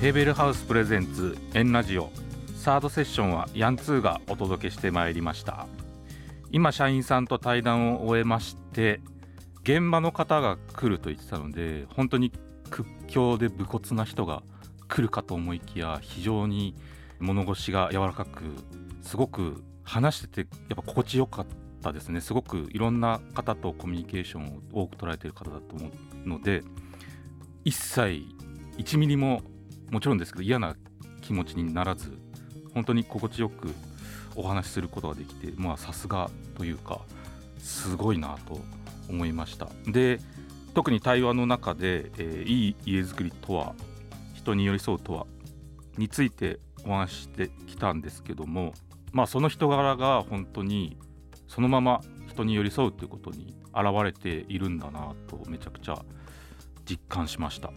ヘーベルハウスプレゼンツエンラジオ。サードセッションはヤンツーがお届けしてまいりました。今社員さんと対談を終えまして現場の方が来ると言ってたので本当に屈強で武骨な人が来るかと思いきや非常に物腰が柔らかくすごく話しててやっぱ心地よかったですね。すごくいろんな方とコミュニケーションを多く捉えている方だと思うので一切1ミリももちろんですけど嫌な気持ちにならず本当に心地よくお話しすることができてまあさすがというかすごいなと思いました。で特に対話の中で、えー、いい家づくりとは人に寄り添うとはについてお話ししてきたんですけどもまあその人柄が本当にそのまま人に寄り添うということに現れているんだなとめちゃくちゃ実感しました。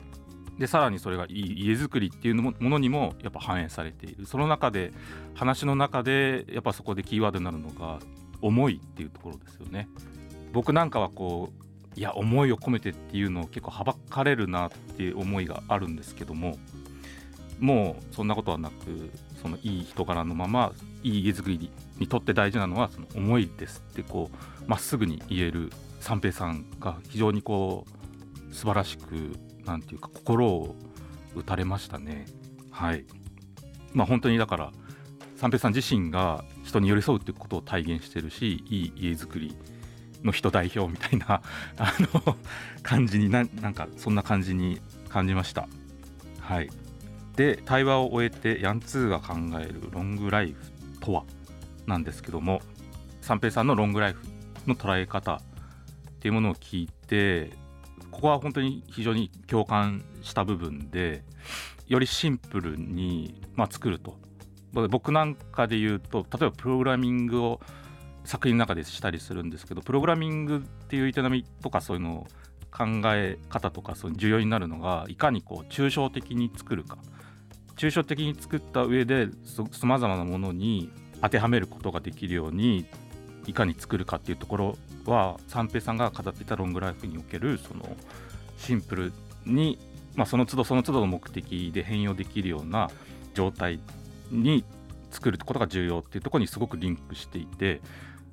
でさらにそれがいい家づくりっていうものにもやっぱ反映されている。その中で話の中でやっぱそこでキーワードになるのが思いっていうところですよね。僕なんかはこういや思いを込めてっていうのを結構はばかれるなっていう思いがあるんですけどももうそんなことはなくそのいい人柄のままいい家づくりにとって大事なのはその思いですってこうまっすぐに言える三平さんが非常にこう素晴らしくなんていうか心を打たれましたね。はい。まあ本当にだから三平さん自身が人に寄り添うっていうことを体現してるしいい家づくりの人代表みたいな あの感じにななんかそんな感じに感じました。はい。で対話を終えてヤンツーが考えるロングライフとはなんですけども三平さんのロングライフの捉え方っていうものを聞いてここは本当に非常に共感した部分でよりシンプルに、まあ、作ると。僕なんかで言うと例えばプログラミングを作品の中でしたりするんですけどプログラミングっていう営みとかそういうのを考え方とかそういう重要になるのがいかにこう抽象的に作るか。抽象的に作った上でさまざまなものに当てはめることができるようにいかに作るかっていうところは三平さんが語っていたロングライフにおけるそのシンプルに、まあ、その都度その都度の目的で変容できるような状態に作ることが重要っていうところにすごくリンクしていて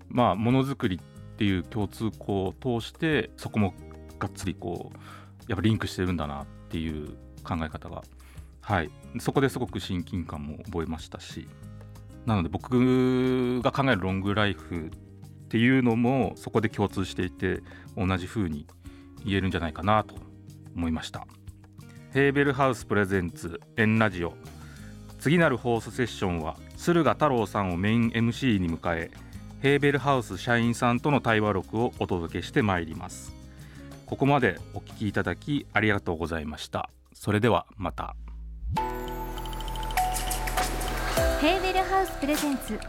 まあものづくりっていう共通項を通してそこもがっつりこうやっぱリンクしてるんだなっていう考え方がはい。そこですごく親近感も覚えましたし。なので僕が考えるロングライフっていうのもそこで共通していて同じ風に言えるんじゃないかなと思いました。ヘーベルハウスプレゼンツエンラジオ。次なる放送セッションは駿河太郎さんをメイン MC に迎えヘーベルハウス社員さんとの対話録をお届けしてまいります。ここまでお聞きいただきありがとうございました。それではまた。ヘーベルハウスプレゼンツ。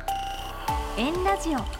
エンラジオ。